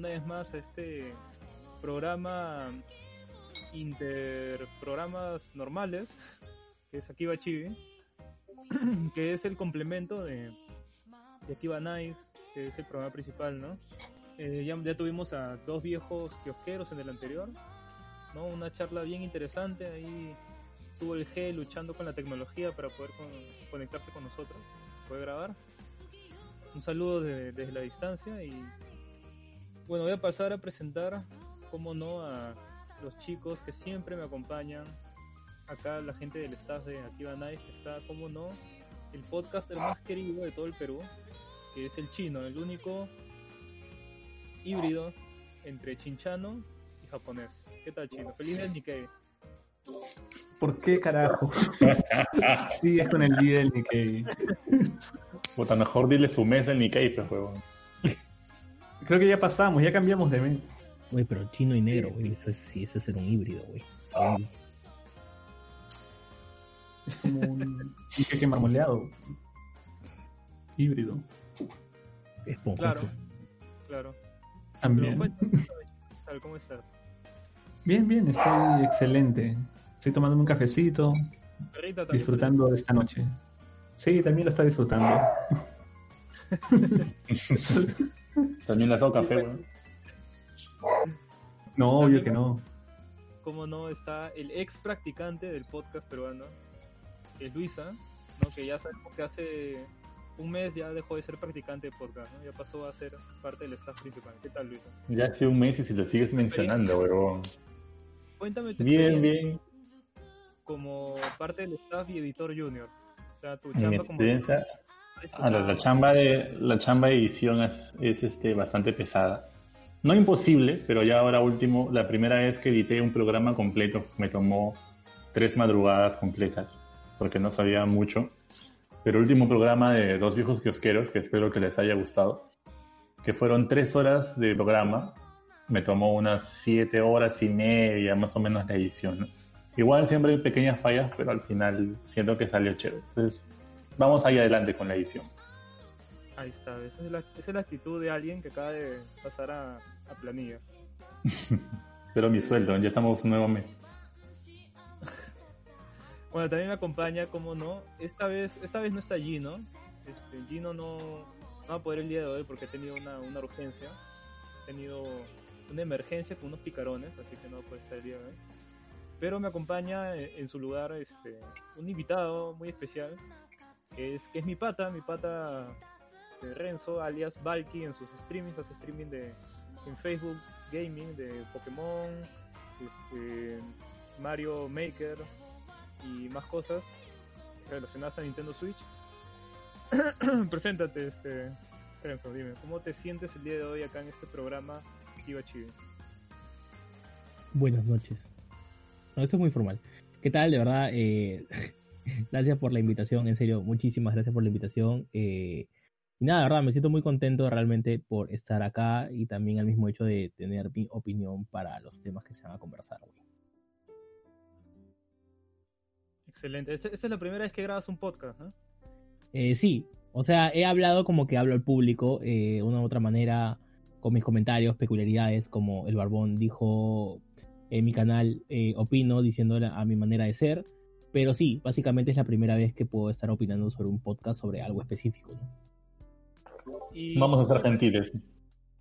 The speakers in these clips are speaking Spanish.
Una vez más a este programa interprogramas normales, que es Akiba Chibi, que es el complemento de, de Akiba Nice, que es el programa principal, ¿no? Eh, ya, ya tuvimos a dos viejos kiosqueros en el anterior, ¿no? Una charla bien interesante, ahí estuvo el G luchando con la tecnología para poder con- conectarse con nosotros, poder grabar. Un saludo de- desde la distancia y bueno, voy a pasar a presentar, como no, a los chicos que siempre me acompañan. Acá la gente del staff de Activa Nice, que está, como no, el podcaster más querido de todo el Perú, que es el chino, el único híbrido entre chinchano y japonés. ¿Qué tal, chino? Feliz del Nikkei. ¿Por qué carajo? Sigues con el día del Nikkei. Puta, mejor dile su mes del Nikkei, pues, huevón. Creo que ya pasamos, ya cambiamos de mes. Güey, pero chino y negro, güey. Eso es, sí, eso es ser un híbrido, güey. Un- Es como un, un queque marmoleado. Híbrido. esponjoso. Claro, claro. También. ¿cómo estás? Bien, bien, estoy excelente. Estoy tomándome un cafecito, Perrita también. disfrutando de esta noche. Sí, también lo está disfrutando. También le has dado café, weón. No, obvio que no. como no está el ex practicante del podcast peruano, que es Luisa, ¿no? que ya sabemos que hace un mes ya dejó de ser practicante de podcast, ¿no? ya pasó a ser parte del staff principal. ¿Qué tal, Luisa? Ya hace un mes y si lo sigues mencionando, huevón. Cuéntame tu Bien, experiencia bien. como parte del staff y editor junior. O sea, tu Mi chamba experiencia. La, la chamba de la chamba de edición es, es, este bastante pesada. No imposible, pero ya ahora último, la primera vez que edité un programa completo me tomó tres madrugadas completas, porque no sabía mucho. Pero último programa de dos viejos kiosqueros, que espero que les haya gustado, que fueron tres horas de programa, me tomó unas siete horas y media más o menos la edición. Igual siempre hay pequeñas fallas, pero al final siento que salió chévere. Entonces, vamos ahí adelante con la edición. Ahí está, esa es, la, esa es la actitud de alguien que acaba de pasar a, a planilla. Pero mi sueldo, ya estamos un nuevo mes. Bueno, también me acompaña, como no, esta vez, esta vez no está Gino. Este, Gino no, no va a poder el día de hoy porque ha tenido una, una urgencia. Ha tenido una emergencia con unos picarones, así que no va a poder estar el día de hoy. Pero me acompaña en, en su lugar este, un invitado muy especial, es, que es mi pata, mi pata Renzo, alias Valky, en sus streamings, hace streaming de, en Facebook Gaming de Pokémon, este, Mario Maker, y más cosas relacionadas a Nintendo Switch. Preséntate, este Renzo, dime, ¿cómo te sientes el día de hoy acá en este programa Kiba Chibi? Buenas noches. No, eso es muy formal. ¿Qué tal? De verdad, eh, gracias por la invitación. En serio, muchísimas gracias por la invitación. Eh, y nada, verdad, me siento muy contento realmente por estar acá y también al mismo hecho de tener mi opinión para los temas que se van a conversar hoy. Excelente. Esta, esta es la primera vez que grabas un podcast, ¿no? Eh, sí, o sea, he hablado como que hablo al público, eh, una u otra manera, con mis comentarios, peculiaridades, como el Barbón dijo en mi canal, eh, opino diciendo a mi manera de ser. Pero sí, básicamente es la primera vez que puedo estar opinando sobre un podcast sobre algo específico. ¿no? Y Vamos a ser gentiles.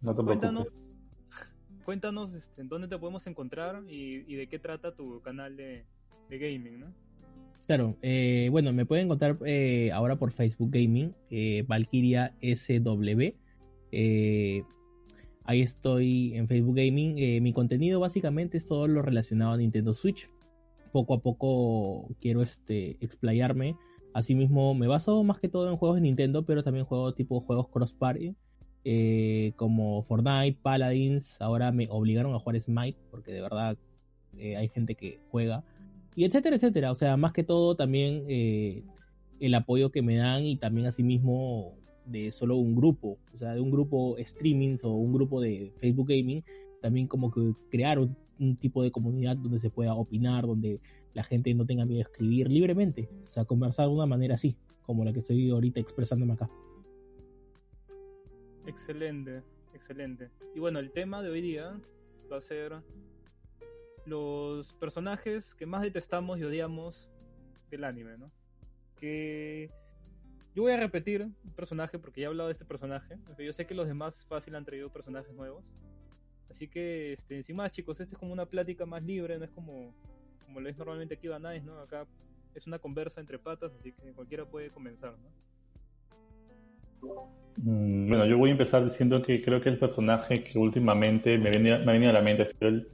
No te cuéntanos, preocupes. cuéntanos este, en dónde te podemos encontrar y, y de qué trata tu canal de, de gaming, ¿no? Claro, eh, bueno, me pueden encontrar eh, ahora por Facebook Gaming, eh, Valkyria SW. Eh, ahí estoy en Facebook Gaming. Eh, mi contenido básicamente es todo lo relacionado a Nintendo Switch. Poco a poco quiero este explayarme. Asimismo, me baso más que todo en juegos de Nintendo, pero también juego tipo juegos cross-party, eh, como Fortnite, Paladins. Ahora me obligaron a jugar Smite, porque de verdad eh, hay gente que juega. Y etcétera, etcétera. O sea, más que todo también eh, el apoyo que me dan y también asimismo de solo un grupo, o sea, de un grupo streamings o un grupo de Facebook Gaming, también como que crear un, un tipo de comunidad donde se pueda opinar, donde la gente no tenga miedo de escribir libremente, o sea, conversar de una manera así, como la que estoy ahorita expresándome acá. Excelente, excelente. Y bueno, el tema de hoy día va a ser los personajes que más detestamos y odiamos del anime, ¿no? Que yo voy a repetir un personaje porque ya he hablado de este personaje. Yo sé que los demás fácil han traído personajes nuevos. Así que, este, encima chicos, este es como una plática más libre, no es como, como lo es normalmente aquí Van Nice, ¿no? Acá es una conversa entre patas, así que cualquiera puede comenzar, ¿no? Mm, Bueno, yo voy a empezar diciendo que creo que el personaje que últimamente me, venía- me ha venido a la mente sido el...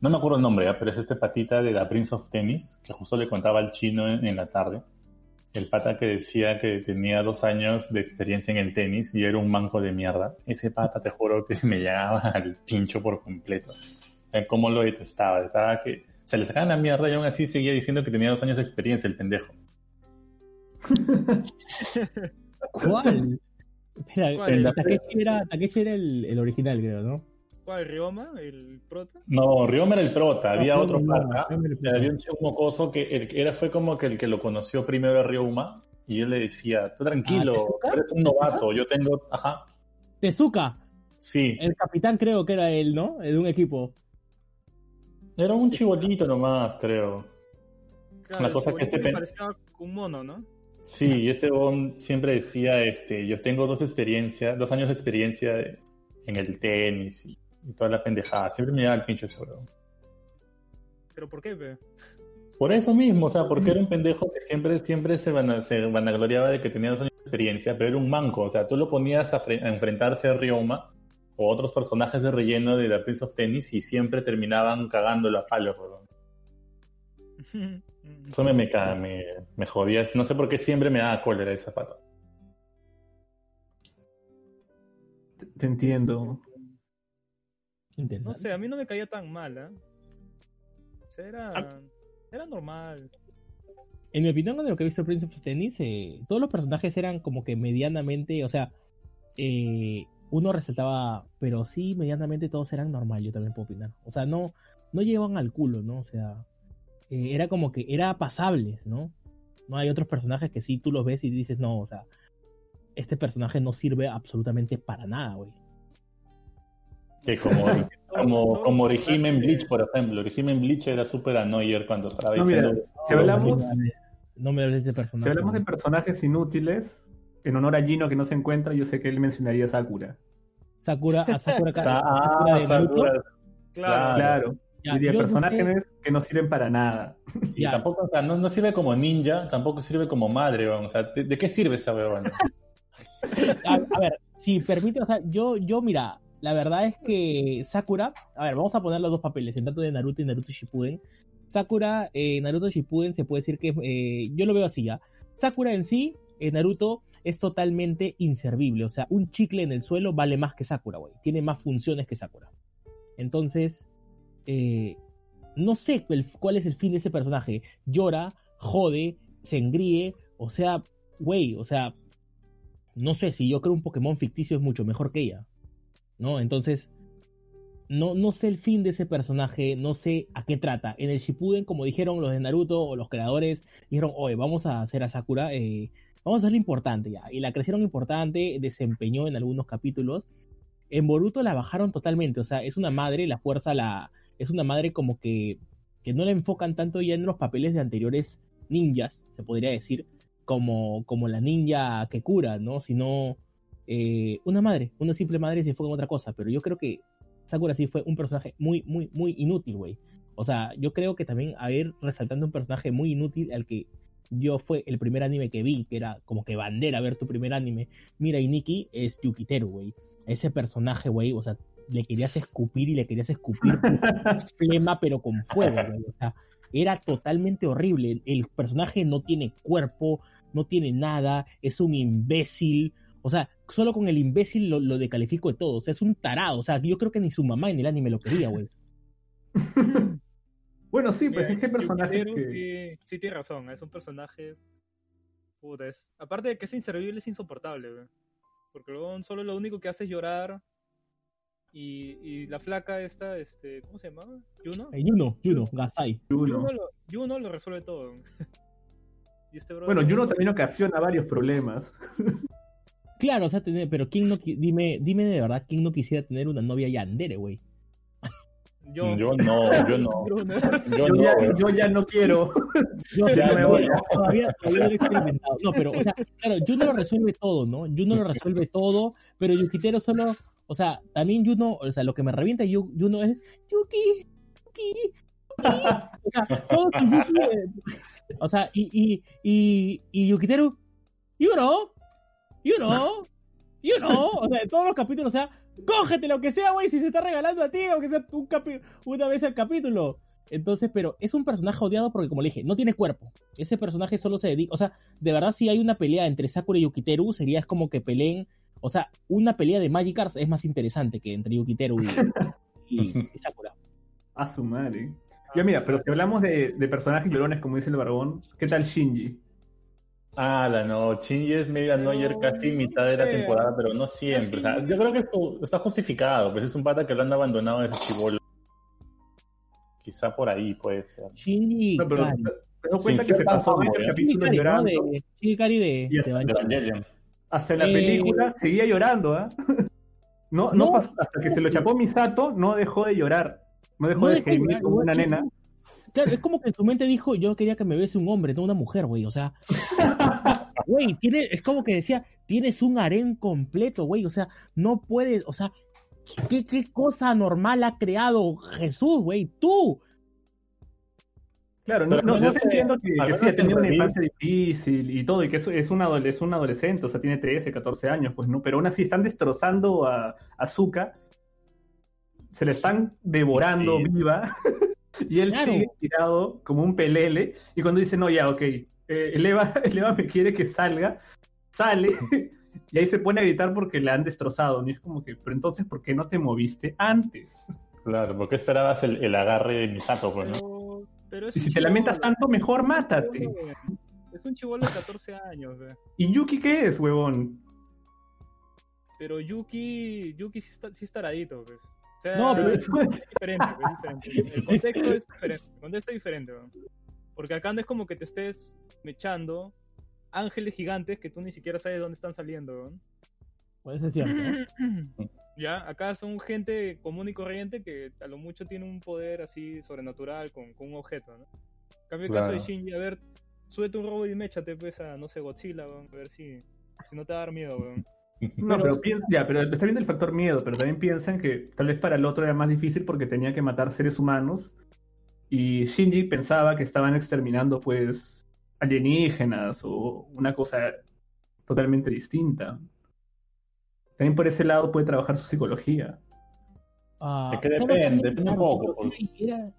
No me acuerdo el nombre, ¿ya? pero es este patita de la Prince of Tennis, que justo le contaba al chino en la tarde. El pata que decía que tenía dos años de experiencia en el tenis y era un manco de mierda. Ese pata, te juro que me llegaba al pincho por completo. Cómo lo detestaba. Estaba que se le sacaban la mierda y aún así seguía diciendo que tenía dos años de experiencia, el pendejo. ¿Cuál? Espera, Takeshi era, Takeshi era el, el original, creo, ¿no? ¿Cuál? ¿Ryoma? ¿El prota? No, Ryoma era el prota, había No, otro no, el y había un chico mocoso que el era fue como que el que lo conoció primero a Ryoma y él le decía, tú tranquilo, Ah, eres un novato, yo tengo, ajá, Tezuka, sí, el capitán creo que era él, ¿no? De un equipo. era un chibolito nomás, creo. Claro, La cosa el que este pen- parecía un mono, ¿no? Sí, y ese bon siempre decía, este, yo tengo dos experiencias, dos años de experiencia en el tenis y, y toda la pendejada, siempre me llevaba el pinche ese weón. ¿Pero por qué, pe? Por eso mismo, o sea, porque era un pendejo que siempre, siempre se, van se vanagloriaba de que tenía dos años de experiencia, pero era un manco, o sea, tú lo ponías a, fre- a enfrentarse a Ryoma o otros personajes de relleno de la Prince of Tennis y siempre terminaban cagándolo a palos, weón. Eso me, me, me, me jodía, no sé por qué siempre me daba cólera ese pato. Te, te entiendo. No sé, a mí no me caía tan mal, ¿eh? O sea, era, Ah. era normal. En mi opinión, de lo que he visto Prince of Tennis, eh, todos los personajes eran como que medianamente, o sea, eh, uno resaltaba, pero sí, medianamente todos eran normal, yo también puedo opinar. O sea, no, no llegaban al culo, ¿no? O sea, eh, era como que era pasables, ¿no? No hay otros personajes que sí tú los ves y dices, no, o sea, este personaje no sirve absolutamente para nada, güey. Que como, como, como los Orihime en personajes- Bleach, por ejemplo. Orihime en Bleach era súper annoyer cuando estaba No, mira, diciendo... si hablamos, No me hables de ese personaje. si hablamos de personajes inútiles, en honor a Gino que no se encuentra, yo sé que él mencionaría a Sakura. Sakura, a Sakura, Sa- Sakura ah, de Naruto. Sakura. Claro. Claro. Ya, diría yo personajes que no sirven para nada. Y Ya. tampoco, o sea, no, no sirve como ninja, tampoco sirve como madre, weón. O sea, ¿de, de qué sirve esa weón? a, a ver, si permite, o sea, yo, yo, mira, la verdad es que Sakura, a ver, vamos a poner los dos papeles, en tanto de Naruto y Naruto Shippuden. Sakura, eh, Naruto Shippuden se puede decir que, eh, yo lo veo así, ¿ya? Sakura en sí, en Naruto, es totalmente inservible, o sea, un chicle en el suelo vale más que Sakura, güey, tiene más funciones que Sakura. Entonces, eh, no sé cuál, cuál es el fin de ese personaje. Llora, jode, se engríe, o sea, güey, o sea, no sé, si yo creo un Pokémon ficticio es mucho mejor que ella. ¿No? Entonces, no, no sé el fin de ese personaje, no sé a qué trata. En el Shippuden, como dijeron los de Naruto o los creadores, dijeron, oye, vamos a hacer a Sakura, eh, vamos a hacerle importante ya. Y la crecieron importante, desempeñó en algunos capítulos. En Boruto la bajaron totalmente, o sea, es una madre, la fuerza la... Es una madre como que, que no la enfocan tanto ya en los papeles de anteriores ninjas, se podría decir, como, como la ninja que cura, ¿no? Sino eh, una madre, una simple madre se enfoca en otra cosa, pero yo creo que Sakura sí fue un personaje muy, muy, muy inútil, güey. O sea, yo creo que también a ir resaltando un personaje muy inútil al que yo fue el primer anime que vi, que era como que bandera ver tu primer anime. Mira, y Nikki es Yukiteru, güey. Ese personaje, güey, o sea, le querías escupir y le querías escupir flema, pero con fuego, güey. O sea, era totalmente horrible. El, el personaje no tiene cuerpo, no tiene nada, es un imbécil. O sea, solo con el imbécil lo, lo decalifico de todo. O sea, es un tarado. O sea, yo creo que ni su mamá en el anime lo quería, güey. Bueno, sí, pues Mira, es que Yukiteru que... sí, sí tiene razón, es un personaje. Puta, es. Aparte de que es inservible, es insoportable, güey. Porque luego solo lo único que hace es llorar. Y, y la flaca esta, este, ¿cómo se llamaba? ¿Yuno? Eh, Yuno, Yuno, Gasai. Yuno. Yuno lo, Yuno lo resuelve todo. y este Bueno, Yuno no- también ocasiona varios problemas. Claro, o sea, tener- pero ¿quién no, dime, dime de verdad, ¿quién no quisiera tener una novia yandere, güey? Yo, Yo no, yo no. Yo Yo no, ya, yo ya no quiero. Yo Ya sí, me no, voy. todavía, todavía no lo he experimentado. No, pero, o sea, claro, Juno lo resuelve todo, ¿no? Juno lo resuelve todo, pero Yukitero solo, o sea, también Juno, o sea, lo que me revienta Juno es Yuki, Yuki, Yuki. O sea, todo su Yuki, o sea, y, y, y, y Yukiteru, you know, you know, o sea, en todos los capítulos, o sea, cógete lo que sea, güey, si se está regalando a ti, aunque sea un capi- una vez al capítulo. Entonces, pero es un personaje odiado porque, como le dije, no tiene cuerpo. Ese personaje solo se dedica. O sea, de verdad, si hay una pelea entre Sakura y Yukiteru, sería es como que peleen. O sea, una pelea de Magikarps es más interesante que entre Yukiteru y, y- y Sakura. A su madre. Ya mira, pero si hablamos de, de personajes llorones, como dice el barbón, ¿qué tal Shinji? Ah, la no, Shinji es media No, Noyer casi mitad de la temporada, pero no siempre. O sea, yo creo que esto está justificado, pues es un pata que lo han abandonado desde chivolo. Quizá por ahí puede ser. Shinji No, pero cuenta que se pasó fanboy, varios ¿eh? Shinji capítulos llorando. Shinji Kari de, Evangelion. Hasta en la Eh, película seguía llorando, ¿ah? No, no, hasta que se lo chapó Misato, no dejó de llorar. No dejó de gemir como una nena. Claro, es como que en su mente dijo, yo quería que me bese un hombre, no una mujer, güey. O sea, güey, tiene, es como que decía, tienes un harén completo, güey. O sea, no puedes, o sea, ¿qué, qué cosa normal ha creado Jesús, güey? Tú. Claro, no, no, yo menos, entiendo que, que sí ha tenido una infancia difícil y todo, y que es, es, un es un adolescente, o sea, tiene 13, 14 años, pues no, pero aún así están destrozando a Azuka, se le están devorando Sí. viva, y él Claro. sigue tirado como un pelele, y cuando dice, no, ya, ok, eh, el, Eva, el Eva me quiere que salga, sale, y ahí se pone a gritar porque le han destrozado, y es como que, pero entonces, ¿por qué no te moviste antes? Claro, porque esperabas el, el agarre de Misato, pues, ¿no? Pero, Y si te lamentas tanto, mejor mátate. Es un chivolo de 14 años, güey. ¿Y Yuki qué es, huevón? Pero Yuki, Yuki sí está, sí es taradito, pues. O sea, No, pero- es diferente, es diferente. El contexto es diferente. El contexto es diferente, weón. Porque acá no es como que te estés mechando ángeles gigantes que tú ni siquiera sabes dónde están saliendo, weón. Puede ser cierto. ¿no? Ya, acá son gente común y corriente que a lo mucho tiene un poder así sobrenatural con, con un objeto, ¿no? En cambio, el caso de. Shinji, a ver, súbete un robot y méchate pues a, no sé, Godzilla, weón, a ver si, si no te va a dar miedo, weón. No, Pero- pero, piensa, ya, pero está viendo el factor miedo, pero también piensan que tal vez para el otro era más difícil porque tenía que matar seres humanos y Shinji pensaba que estaban exterminando pues alienígenas o una cosa totalmente distinta. También por ese lado puede trabajar su psicología. Ah, Es que depende, depende un poco, porque-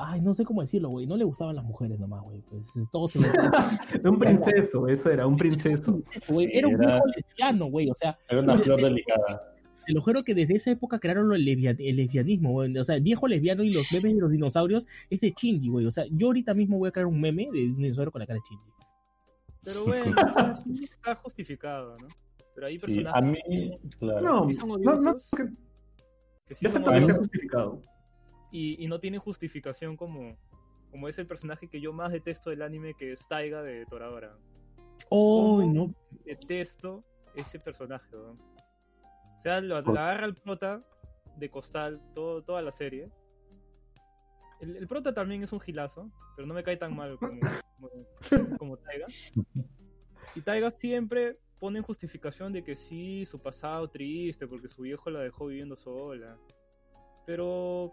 Ay, no sé cómo decirlo, güey. No le gustaban las mujeres nomás, güey. Pues, todo se Un princeso, eso era, un princeso. güey. Era un viejo lesbiano, güey. O sea, Era una flor delicada. te lo juro que desde esa época crearon el, el lesbianismo, güey. O sea, el viejo lesbiano y los memes de los dinosaurios es de Shinji, güey. O sea, yo ahorita mismo voy a crear un meme de un dinosaurio con la cara de Shinji. Pero Shinji está justificado, ¿no? Pero hay Sí, personajes a mí, claro. No, Sí son no, no, odiosos. que- que sí son que sea odiosos justificado. Y, y no tienen justificación como, como es el personaje que yo más detesto del anime, que es Taiga de Toradora. Oh, no. Detesto ese personaje, weón. O sea, lo, agarra el prota de costal todo, toda la serie. El, el prota también es un gilazo, pero no me cae tan mal como, como, como Taiga. Y Taiga siempre pone en justificación de que sí, su pasado triste, porque su viejo la dejó viviendo sola. Pero,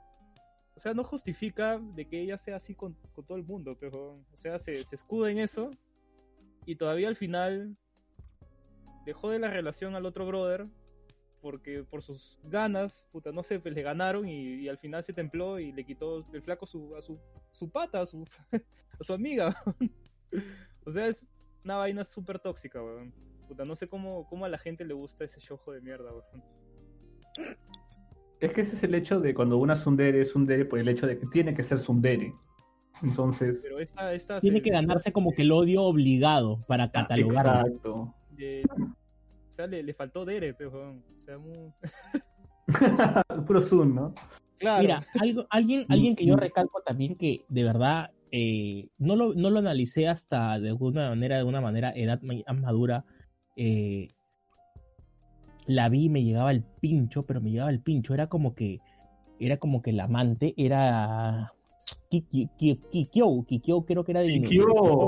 o sea, no justifica de que ella sea así con, con todo el mundo, pero, o sea, se, se escuda en eso y todavía al final dejó de la relación al otro brother porque por sus ganas, puta, no sé, pues le ganaron y, y al final se templó y le quitó el flaco su, a su, su pata, a su, a su amiga. o sea, es una vaina súper tóxica, weón. Puta, no sé cómo, cómo a la gente le gusta ese shojo de mierda, weón. Es que ese es el hecho de cuando una Sundere es Sundere por el hecho de que tiene que ser Sundere. Entonces. Pero esta, esta Tiene se- que se- ganarse como que el odio obligado para catalogarlo. Exacto. de- o sea, le, le faltó Dere, pero. O sea, muy... Puro Sun, ¿no? Claro. Mira, algo, alguien, Sí, alguien que sí. yo recalco también que de verdad eh, no, lo, no lo analicé hasta de alguna manera, de una manera, edad más madura. eh, la vi y me llegaba el pincho, pero me llegaba el pincho. Era como que, era como que el amante era Kikyo, Kikyo creo que era de Kikyo,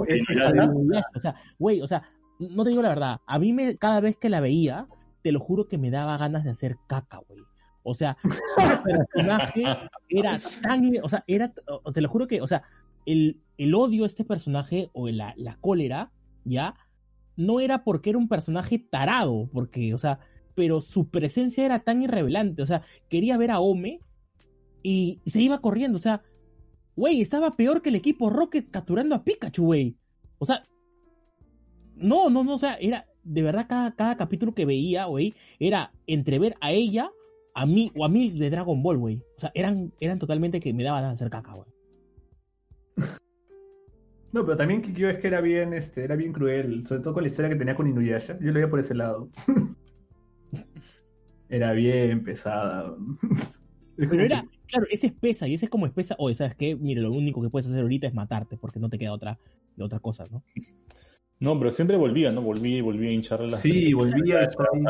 de- O sea, güey, o sea, no te digo la verdad. A mí me, cada vez que la veía, te lo juro que me daba ganas de hacer caca, güey. O sea, su personaje era tan, o sea, era, te lo juro que, o sea, el, el odio a este personaje o la, la cólera, ya, no era porque era un personaje tarado, porque, o sea, pero su presencia era tan irrevelante, o sea, quería ver a Ome y se iba corriendo, o sea, güey, estaba peor que el equipo Rocket capturando a Pikachu, güey. O sea, no, no, no, o sea, era, de verdad, cada, cada capítulo que veía, güey, era entrever a ella, a mí, o a mí de Dragon Ball, güey. O sea, eran, eran totalmente que me daban a hacer caca, güey. No, pero también Kikyo es que era bien, este, era bien cruel, sobre todo con la historia que tenía con Inuyasha. Yo lo veía por ese lado. era bien pesada. Pero era, claro, esa es pesa, y esa es como espesa, oye, ¿sabes qué? Mire, lo único que puedes hacer ahorita es matarte, porque no te queda otra, de otra cosa, ¿no? No, pero siempre volvía, ¿no? Volvía y volvía a hincharle las Sí, volvía a estar ahí.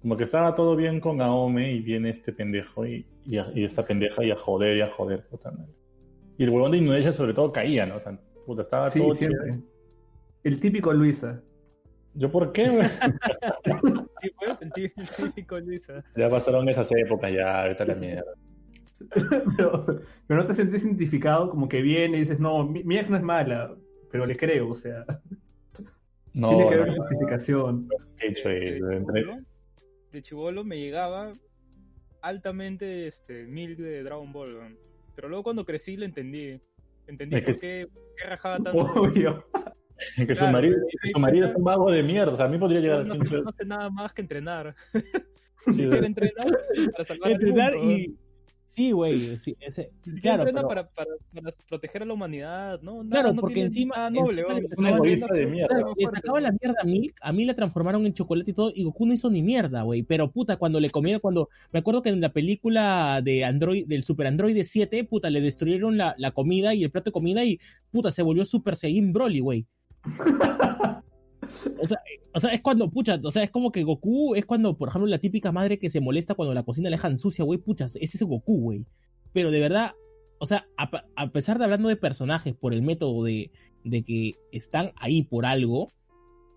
Como que estaba todo bien con Aome y viene este pendejo y, y, a- y esta pendeja y a joder y a joder. Puta madre. Y el huevón de Inuyasha sobre todo caía, ¿no? O sea, puta, estaba Sí, todo siempre. chévere. El típico Luisa. ¿Yo por qué? Sí, puedes sentir el típico Luisa. Ya pasaron esas épocas, ya, vete a la mierda. pero, pero no te sentís identificado, como que viene y dices, no, mi, mi ex no es mala, pero le creo, o sea, No, tiene que no, haber una justificación. he hecho de, de de chibolo me llegaba altamente este Milk de Dragon Ball, pero luego cuando crecí lo entendí. Entendí Es que- por qué, por qué rajaba tanto. Obvio. que su Claro, marido, y- que su marido es un vago de mierda. O sea, a mí podría llegar no, al no, pinche. no hace nada más que entrenar. Sí, entrenar para salvar al Entrenar mundo, weón. y... Sí, güey, sí, ese- claro, pero- para, para, para proteger a la humanidad, ¿no? Nada, Claro, no porque encima- noble, encima le de mierda. Claro, le sacaba la mierda a Milk, a mí le transformaron en chocolate y todo, y Goku no hizo ni mierda, güey. Pero puta, cuando le comieron, cuando. Me acuerdo que en la película de Android, del Super Android 7, puta, le destruyeron la, la comida y el plato de comida y puta, se volvió Super Saiyan Broly, güey. O sea, o sea, es cuando, pucha, o sea, es como que Goku es cuando, por ejemplo, la típica madre que se molesta cuando la cocina le dejan sucia, güey, pucha, es ese Goku, güey. Pero de verdad, o sea, a pesar de hablando de personajes por el método de, de que están ahí por algo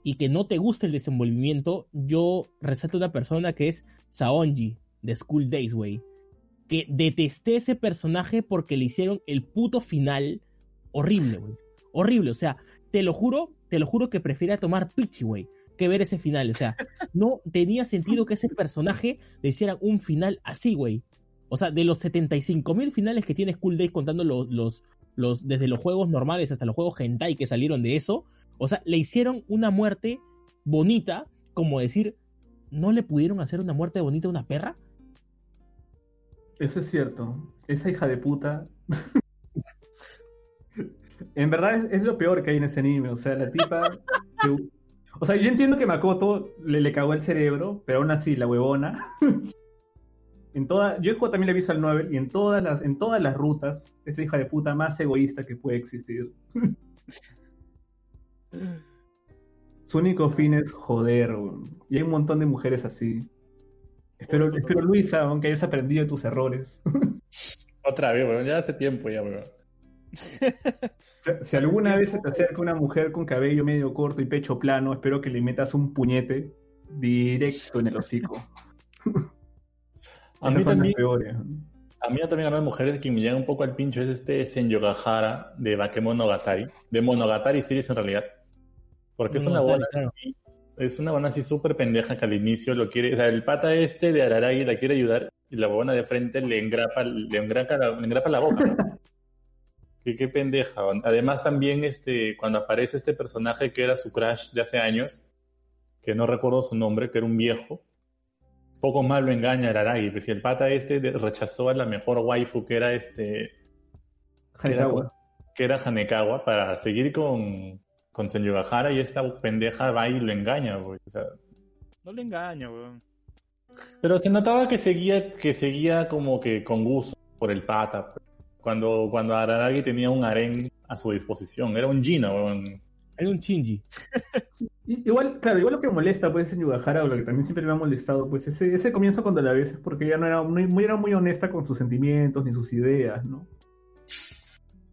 y que no te gusta el desenvolvimiento, yo resalto una persona que es Saonji de School Days, güey. Que detesté ese personaje porque le hicieron el puto final horrible, güey. Horrible, o sea, te lo juro, te lo juro que prefiero tomar Pichi, güey, que ver ese final. O sea, no tenía sentido que ese personaje le hicieran un final así, güey. O sea, de los 75 mil finales que tiene School Days contando los, los, los, desde los juegos normales hasta los juegos hentai que salieron de eso, o sea, le hicieron una muerte bonita, como decir, ¿no le pudieron hacer una muerte bonita a una perra? Eso es cierto. Esa hija de puta. en verdad es, es lo peor que hay en ese anime. O sea, la tipa. que- o sea, yo entiendo que Makoto le, le cagó el cerebro, pero aún así, la huevona. en toda, yo también la visual novel y en todas las, en todas las rutas es la hija de puta más egoísta que puede existir. Su único fin es joder, weón. y hay un montón de mujeres así. Espero, espero Luisa, aunque hayas aprendido de tus errores. Otra vez, weón. Ya hace tiempo ya, weón. Si, alguna vez se te acerca una mujer con cabello medio corto y pecho plano, espero que le metas un puñete directo en el hocico. A mí también, a mí también hablando de mujeres que me llega un poco al pincho es este Senyogahara de Bakemonogatari. De Monogatari Series en realidad. Porque es una buena claro. así, es una buena así súper pendeja que al inicio lo quiere, o sea, el pata este de Araragi la quiere ayudar y la buena de frente le engrapa, le engrapa la, le engrapa la boca. Qué, qué pendeja. Además también este, cuando aparece este personaje que era su crush de hace años, que no recuerdo su nombre, que era un viejo, poco más lo engaña a Araragi. Pues si el pata este rechazó a la mejor waifu que era este, que era, Hanekawa. que era Hanekawa para seguir con, con Senyugahara y esta pendeja va y lo engaña, güey. O sea, No le engaña, weón. pero se notaba que seguía, que seguía como que con gusto por el pata. pues. Cuando, cuando Araragi tenía un harén a su disposición. Era un Gino, weón. Era un Shinji. I- Igual, claro, igual lo que molesta pues en Yugahara, o lo que también siempre me ha molestado, pues ese, ese comienzo cuando la ves es porque ella no era muy, muy- era muy honesta con sus sentimientos ni sus ideas, ¿no?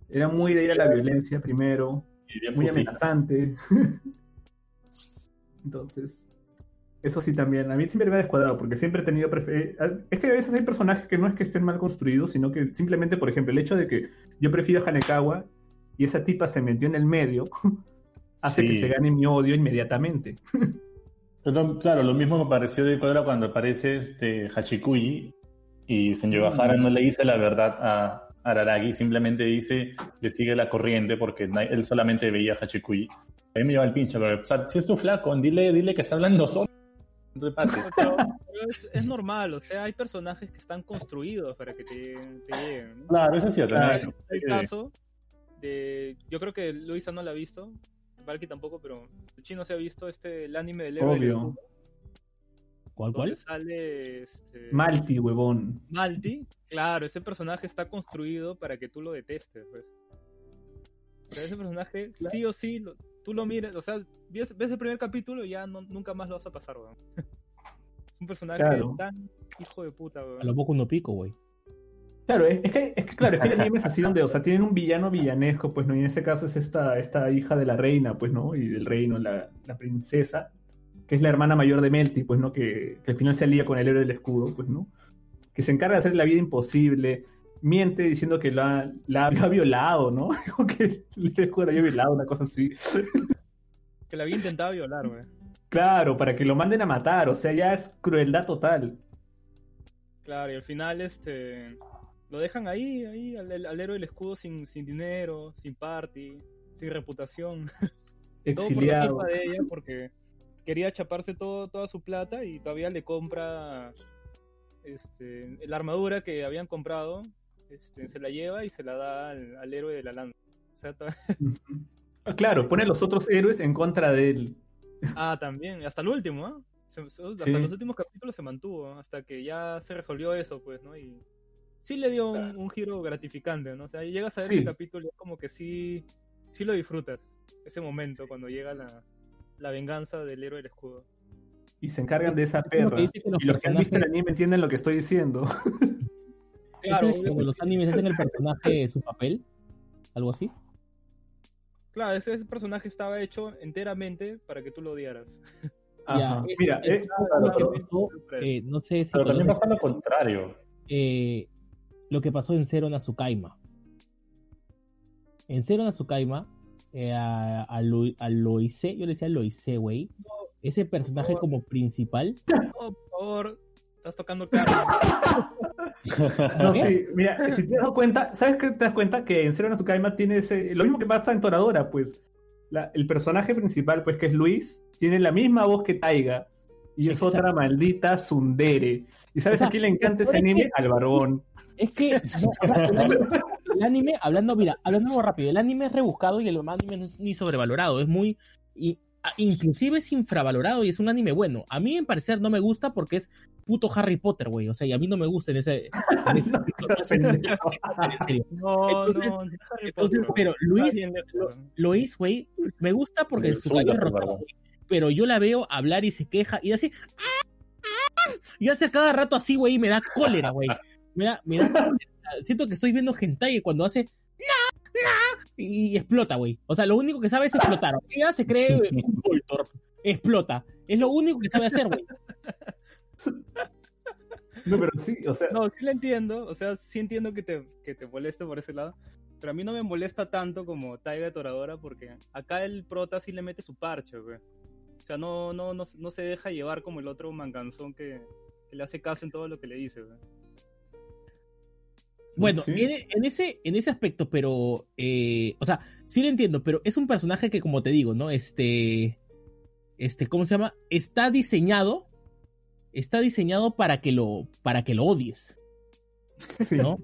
Era muy de ir a la violencia primero, muy putita. amenazante. Entonces, eso sí también, a mí siempre me ha descuadrado, porque siempre he tenido... prefe- eh, Es que a veces hay personajes que no es que estén mal construidos, sino que simplemente, por ejemplo, el hecho de que yo prefiero a Hanekawa y esa tipa se metió en el medio, hace Sí. que se gane mi odio inmediatamente. Pero, claro, lo mismo me pareció de cuadra cuando aparece este Hachikuji y Senyugahara no le dice la verdad a Araragi, simplemente dice que sigue la corriente porque él solamente veía a Hachikuji. A mí me lleva el pincho, pero o sea, si es tu flaco, dile, dile que está hablando solo. De. Pero, pero es, es normal, o sea, hay personajes que están construidos para que te, te lleguen. ¿no? Claro, eso es cierto. Claro. ¿no? el caso de. Yo creo que Luisa no la ha visto, Valky tampoco, pero el chino se ha visto este el anime del héroe del Obvio. ¿Cuál, cuál? sale este, Malti, huevón. Malti. Claro, ese personaje está construido para que tú lo detestes, pues. O sea, ese personaje, sí o sí, lo- tú lo mires, o sea, ves, ves el primer capítulo y ya no- nunca más lo vas a pasar, weón. Es un personaje Claro. tan hijo de puta, weón. A lo poco no pico, güey. Claro, es, es que, es que, claro, es que el anime es así donde, o sea, tienen un villano villanesco, pues, ¿no? Y en este caso es esta, esta hija de la reina, pues, ¿no? Y del reino, la, la princesa, que es la hermana mayor de Melty, pues, ¿no? Que, que al final se alía con el héroe del escudo, pues, ¿no? Que se encarga de hacer la vida imposible, miente diciendo que la, la había violado, ¿no? Dijo que el escudo la había violado, una cosa así. Que la había intentado violar, weón. Claro, para que lo manden a matar, o sea, ya es crueldad total. Claro, y al final este lo dejan ahí, ahí al, al héroe del escudo sin, sin dinero, sin party, sin reputación. Todo por la Exiliado. culpa de ella porque quería chaparse todo, toda su plata y todavía le compra este, la armadura que habían comprado, este, se la lleva y se la da al, al héroe de la lanza. O sea, to- Ah, Claro, pone a los otros héroes en contra de él. ah, también, hasta el último, ¿ah? Se- se- Hasta Sí. los últimos capítulos se mantuvo, hasta que ya se resolvió eso, pues, ¿no? Y sí le dio un, giro gratificante, ¿no? O sea, llegas a ver Sí. ese capítulo y es como que sí, sí lo disfrutas, ese momento cuando llega la, la venganza del héroe del escudo. Y se encargan de esa perra. Y los que han visto el anime entienden lo que estoy diciendo. Claro, ¿Ese es cuando los animes hacen el personaje su papel? ¿Algo así? claro, ese, ese personaje estaba hecho enteramente para que tú lo odiaras. Ajá. Mira, es eh, lo que claro. pasó, eh, no sé si Pero también pasa lo contrario. eh, lo que pasó en Zero Natsukaima. En Zero Natsukaima, eh, a, a, Lo- a Loise, yo le decía Loise, güey. Ese personaje No. como principal. Por favor, estás tocando carne. No, sí, mira, si te das cuenta, ¿sabes qué te das cuenta? Que en Zero no Tsukaima tiene ese, lo mismo que pasa en Toradora, pues. La- el personaje principal, pues, que es Luis, tiene la misma voz que Taiga. Y es Exacto. otra maldita Sundere. ¿Y sabes O sea, a quién le encanta ese es anime? que- Al barbón. Es que no, el, anime, el anime, hablando, mira, hablando algo rápido, el anime es rebuscado y el anime no es ni sobrevalorado, es muy, y, inclusive es infravalorado y es un anime bueno. A mí en parecer no me gusta porque es puto Harry Potter, güey, o sea, y a mí no me gusta en ese... en ese- No. No, Entonces- no, pero Luis- hizo, güey, me gusta porque su cabello güey, pero yo la veo hablar y se queja y así... Y hace cada rato así, güey, y me da cólera, güey. Me da, me da cólera. Siento que estoy viendo hentai cuando hace... "No, no", Y explota, güey. O sea, lo único que sabe es explotar. Ella se cree un Voltorb. Explota. Es lo único que sabe hacer, güey. No, pero sí, o sea, No, sí la entiendo, o sea, sí entiendo que te, que te moleste por ese lado, pero a mí no me molesta tanto como Taiga de Toradora porque acá el prota sí le mete su parche, güey. O sea, no, no, no, no se deja llevar como el otro manganzón que, que le hace caso en todo lo que le dice, güey. Bueno, Sí. en, en ese, en ese aspecto, pero, eh, o sea, sí lo entiendo, pero es un personaje que, como te digo, ¿no? Este, este, ¿cómo se llama? Está diseñado, está diseñado para que lo, para que lo odies, Sí. ¿no?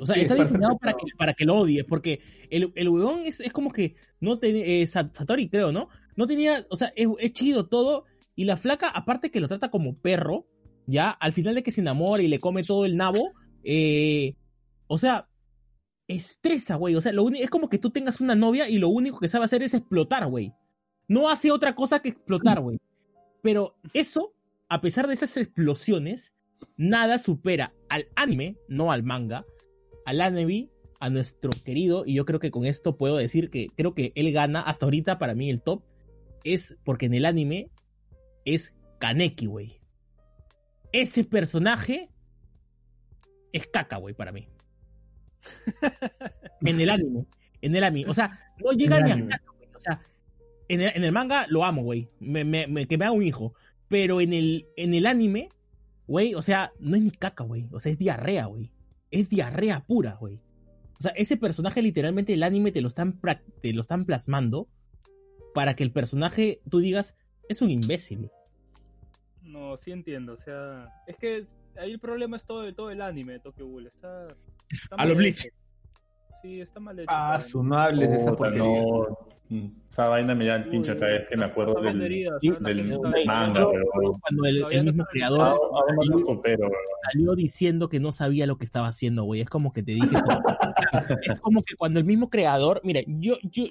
O sea, Sí, está diseñado para que, para que lo odies, porque el, el huevón es, es como que no tenía, eh, Sa- Satori creo, ¿no? No tenía, o sea, es, es chido todo, y la flaca, aparte que lo trata como perro, ya, al final de que se enamora y le come todo el nabo, eh, o sea, estresa, güey. O sea, lo único es como que tú tengas una novia y lo único que sabe hacer es explotar, güey. No hace otra cosa que explotar, güey. Pero eso, a pesar de esas explosiones, nada supera al anime, no al manga, al anime, a nuestro querido, y yo creo que con esto puedo decir que creo que él gana hasta ahorita para mí el top, es porque en el anime es Kaneki, güey. Ese personaje es caca, güey, para mí. en el anime. En el anime. O sea, no llega ni a caca, güey. O sea, en el, en el manga lo amo, güey. Me, me- me- que me haga un hijo. Pero en el, en el anime, güey, o sea, no es ni caca, güey. O sea, es diarrea, güey. Es diarrea pura, güey. O sea, ese personaje literalmente el anime te lo están, te lo están plasmando para que el personaje, tú digas, es un imbécil. No, sí entiendo, o sea, es que es- ahí el problema es todo, el- todo el anime de Tokyo Ghoul, está, está A lo mal Bleach. Sí, está mal hecho. Ah, su no hables de esa porquería. no. Esa vaina me da el pincho cada vez que me acuerdo del, manga, yo- pero Cuando el, mismo creador aún no lo salió, supero. weón. salió diciendo que no sabía lo que estaba haciendo, güey. Es como que te dije. es como que cuando el mismo creador. Mira, yo, yo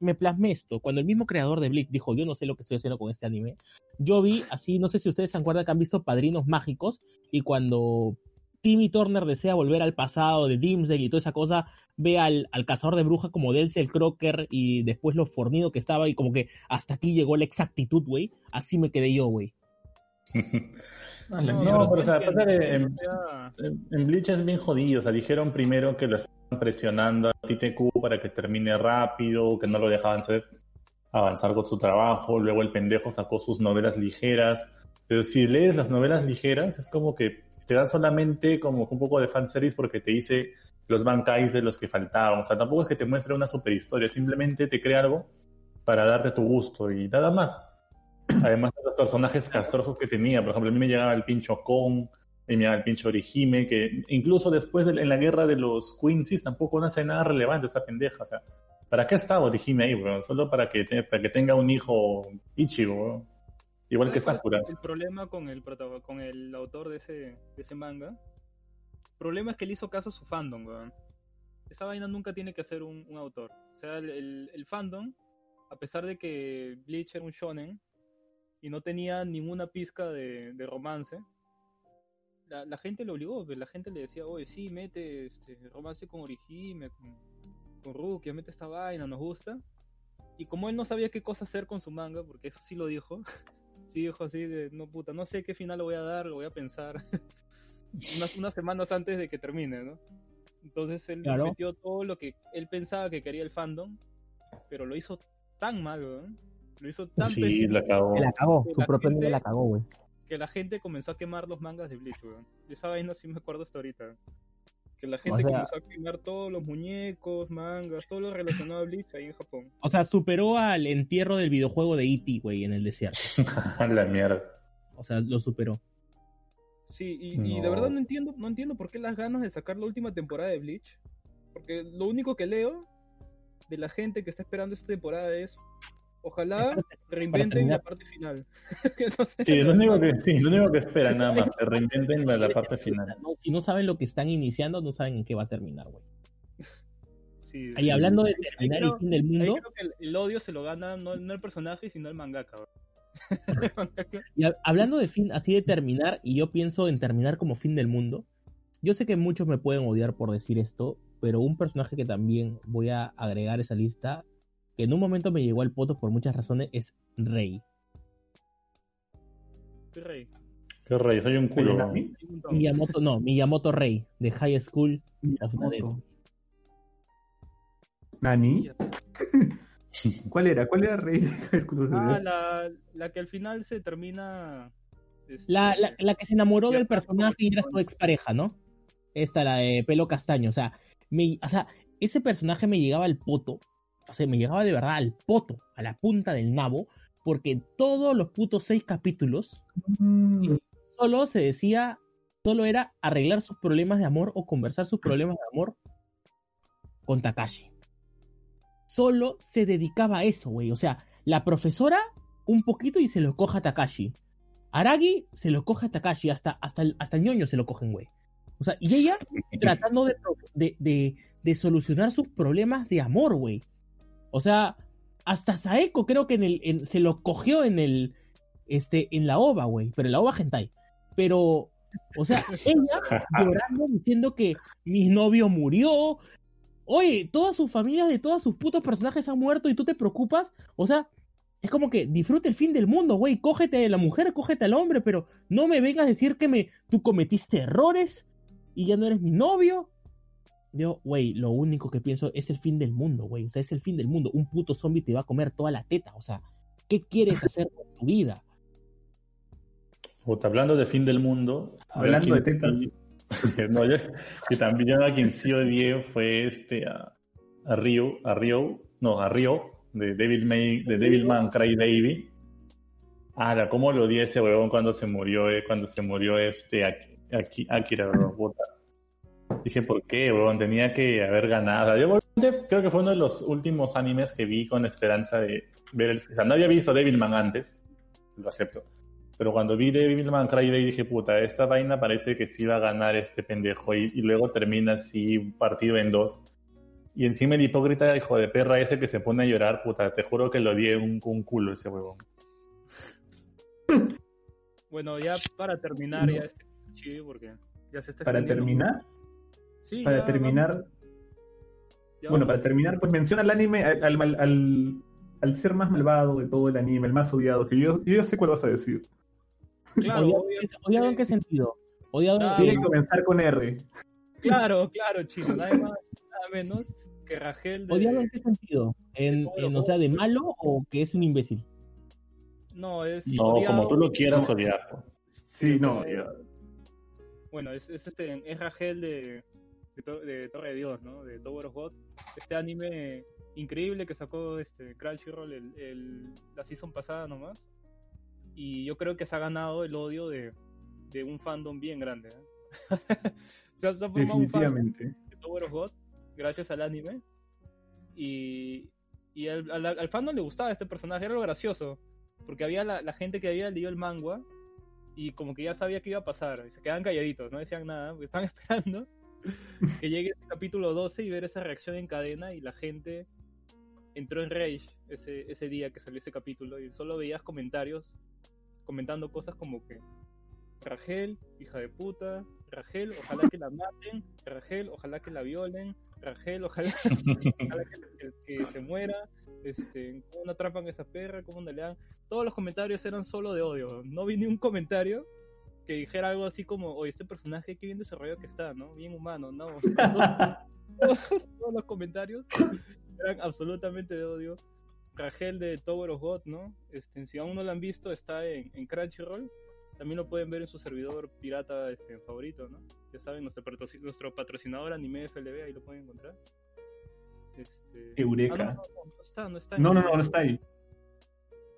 me plasmé esto. Cuando el mismo creador de Bleach dijo, yo no sé lo que estoy haciendo con este anime. Yo vi así, no sé si ustedes se acuerdan que han visto Padrinos Mágicos. Y cuando Timmy Turner desea volver al pasado de Dimsdale y toda esa cosa, ve al, al cazador de brujas como Denzel Crocker y después lo fornido que estaba y como que hasta aquí llegó la exactitud, güey. Así me quedé yo, güey. No, mierda. pero, o sea, aparte de- En en Bleach es bien jodido, o sea, dijeron primero que lo estaban presionando a TTQ para que termine rápido, que no lo dejaban hacer, avanzar con su trabajo, luego el pendejo sacó sus novelas ligeras, pero si lees las novelas ligeras es como que te dan solamente como un poco de fanservice porque te dice los bancais de los que faltaban, o sea, tampoco es que te muestre una super historia, simplemente te crea algo para darte tu gusto y nada más. Además de los personajes castrosos que tenía, por ejemplo, a mí me llegaba el pincho Kong, y mira, el pinche Orihime, que incluso después de, en la guerra de los Quincy's tampoco no hace nada relevante esa pendeja. O sea, ¿para qué estaba Orihime ahí, weón? Solo para que, te- para que tenga un hijo Ichigo, weón. Igual que ¿sabes cuál Sakura. El problema con el, con el autor de ese, de ese manga. El problema es que él hizo caso a su fandom, weón. Esa vaina nunca tiene que hacer un, un autor. O sea, el, el- el fandom, a pesar de que Bleach era un shonen y no tenía ninguna pizca de, de romance, la, la gente lo obligó, pues, la gente le decía, oye, sí, mete este, romance con Orihime, con, con Rukia, mete esta vaina, nos gusta. Y como él no sabía qué cosa hacer con su manga, porque eso sí lo dijo, sí dijo así de, no puta, no sé qué final le voy a dar, lo voy a pensar unas, unas semanas antes de que termine, ¿no? Entonces él Claro. metió todo lo que él pensaba que quería el fandom, pero lo hizo tan mal, weón. Lo hizo tan Sí, pésimo la cagó. Se la cagó, Que su la propio gente- la cagó, güey. que la gente comenzó a quemar los mangas de Bleach, weón. De esa vaina sí me acuerdo hasta ahorita. Que la gente sea- comenzó a quemar todos los muñecos, mangas, todo lo relacionado a Bleach ahí en Japón. O sea, superó al entierro del videojuego de E.T., güey, en el desierto. la mierda. O sea, lo superó. Sí, y, y de verdad no entiendo, no entiendo por qué las ganas de sacar la última temporada de Bleach. Porque lo único que leo de la gente que está esperando esta temporada es ojalá reinventen la parte final. Entonces, Sí, lo único que, sí, lo único que espera nada más, que reinventen la, la parte final. No, si no saben lo que están iniciando, no saben en qué va a terminar, güey. sí, Y sí. hablando de terminar creo- el fin del mundo, creo que el, el odio se lo gana no, no el personaje, sino el mangaka. y hab- hablando de fin, así de terminar, y yo pienso en terminar como fin del mundo, yo sé que muchos me pueden odiar por decir esto, pero un personaje que también voy a agregar a esa lista, que en un momento me llegó al poto por muchas razones, es Rey. Qué rey. Qué rey, soy un culo. montón. Miyamoto, no, Miyamoto Rey, de High School of the Dead. ¿Nani? ¿Cuál era? ¿Cuál era Rey de High School of the Ah, la, la que al final se termina. este, La, la, la que se enamoró del personaje y era su expareja, ¿no? Esta, la de pelo castaño. O sea, me, o sea, ese personaje me llegaba al poto. O sea, me llegaba de verdad al poto, a la punta del nabo. Porque todos los putos seis capítulos Mm, solo se decía, solo era arreglar sus problemas de amor o conversar sus problemas de amor con Takashi. Solo se dedicaba a eso, güey. O sea, la profesora un poquito y se lo coja a Takashi. Aragi se lo coge a Takashi, hasta, hasta, el, hasta el ñoño se lo cogen, güey. O sea, y ella tratando de, de, de, de solucionar sus problemas de amor, güey. O sea, hasta Saeko creo que en el, en- se lo cogió en el, este, en la ova, güey, pero en la ova hentai. Pero, o sea, ella llorando diciendo que mi novio murió. Oye, todas sus familias de todos sus putos personajes han muerto y tú te preocupas. O sea, es como que disfruta el fin del mundo, güey. Cógete a la mujer, cógete al hombre, pero no me vengas a decir que me, tú cometiste errores y ya no eres mi novio. Yo, güey, lo único que pienso es el fin del mundo, güey. O sea, es el fin del mundo. Un puto zombie te va a comer toda la teta. O sea, ¿qué quieres hacer con tu vida? Puta, hablando de fin del mundo. Hablando de tetas. no, yo, y también yo a quien sí odié fue este a, a Ryo, a Ryo, no, a Ryo, de Devil May, de Devilman Cry Baby. Ahora, cómo lo odié ese huevón cuando se murió, eh, cuando se murió este Aki- Aki- Akira, puta. Dije, ¿por qué, huevón? Tenía que haber ganado. Yo creo que fue uno de los últimos animes que vi con esperanza de ver el... O sea, no había visto Devilman antes, lo acepto. Pero cuando vi Devilman Cryday dije, puta, esta vaina parece que sí va a ganar este pendejo y, y luego termina así un partido en dos. Y encima el hipócrita hijo de perra ese que se pone a llorar, puta, te juro que lo di un, un culo ese huevón. Bueno, ya para terminar, No. ya este chido porque ya se está Para terminar, Sí, para ya terminar, ya bueno, para terminar, pues menciona al anime, al, al, mal- al, al ser más malvado de todo el anime, el más odiado, que yo, yo ya sé cuál vas a decir. Claro, ¿Odiado, odiado en qué sentido? Odiado en Tiene que comenzar con R. Claro, claro, chino, nada más, nada menos que Ragel de... ¿Odiado en qué sentido? ¿En, en, o sea, de malo o que es un imbécil? No, es No, odiado- como tú lo quieras odiar. Sí, Sí, no, ya. Bueno, es, es este, es Ragel de, de, To- de Torre de Dios, ¿no? De Tower of God. Este anime increíble que sacó este Crunchyroll el, el- la season pasada nomás. Y yo creo que se ha ganado el odio de, de un fandom bien grande. ¿eh? se, ha, se ha formado un fandom de Tower of God gracias al anime. Y, y al, al, al fandom le gustaba este personaje, era lo gracioso. Porque había la, la gente que había leído el manga y como que ya sabía qué iba a pasar. Y se quedaban calladitos, no decían nada, porque estaban esperando que llegue el capítulo 12 y ver esa reacción en cadena. Y la gente entró en rage ese, ese día que salió ese capítulo y solo veías comentarios comentando cosas como que Ragel, hija de puta, Ragel, ojalá que la maten, Ragel, ojalá que la violen, Ragel, ojalá, que se muera, este, cómo no atrapan a esa perra, cómo no le dan. Todos los comentarios eran solo de odio, no vi ni un comentario que dijera algo así como, oye, este personaje qué bien desarrollado que está, ¿no? Bien humano, ¿no? todos, todos los comentarios eran absolutamente de odio. Ragel de Tower of God, ¿no? Este, si aún no lo han visto, está en, en Crunchyroll. También lo pueden ver en su servidor pirata este, favorito, ¿no? Ya saben, nuestro, patroci- nuestro patrocinador Anime FLB, ahí lo pueden encontrar. Este... Eureka. Ah, no, no, no, no está, no está. No, no, no, no está ahí.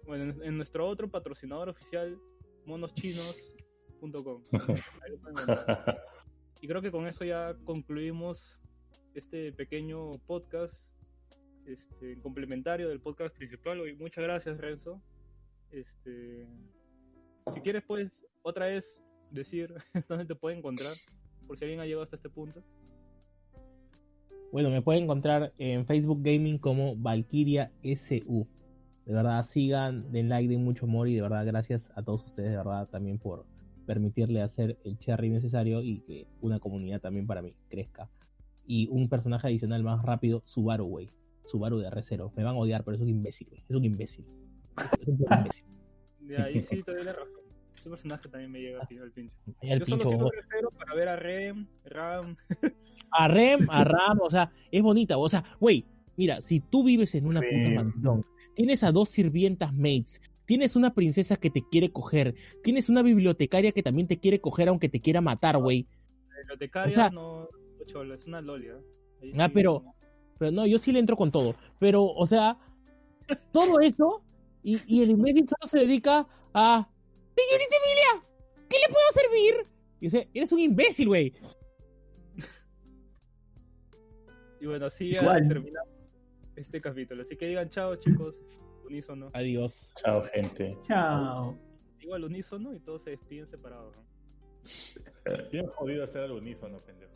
Bueno, en, en nuestro otro patrocinador oficial, monoschinos.com. Ahí Y creo que con eso ya concluimos este pequeño podcast este, complementario del podcast principal. Y muchas gracias, Renzo. Este, si quieres, puedes otra vez decir dónde te puede encontrar, por si alguien ha llegado hasta este punto. Bueno, me pueden encontrar en Facebook Gaming como Valkyria SU. De verdad, sigan, den like, den mucho amor y de verdad, gracias a todos ustedes, de verdad, también por permitirle hacer el cherry necesario y que una comunidad también para mí crezca. Y un personaje adicional más rápido, Subaru, güey. Subaru de R0. Me van a odiar, pero es un imbécil, güey. Es un imbécil. Es un imbécil. De ahí sí te doy la razón. Ese personaje también me llega al pincho. Yo solo pincho, sigo güey. tercero para ver a Rem, Ram. a Rem, a Ram, o sea, es bonita. O sea, güey, mira, si tú vives en una puta mansión, tienes a dos sirvientas mates, tienes una princesa que te quiere coger, tienes una bibliotecaria que también te quiere coger aunque te quiera matar, güey. bibliotecaria O sea- no, no chola, es una lolia. Ahí Ah, sí, pero- Pero no, yo sí le entro con todo. Pero, o sea, todo eso y, y el imbécil solo se dedica a... Señorita Emilia, ¿qué le puedo servir? Y dice, eres un imbécil, güey. Y bueno, así ya terminamos este capítulo. Así que digan chao, chicos. Unísono. Adiós. Chao, gente. Chao. Igual unísono y todos se despiden separados. Bien jodido hacer al unísono, pendejo.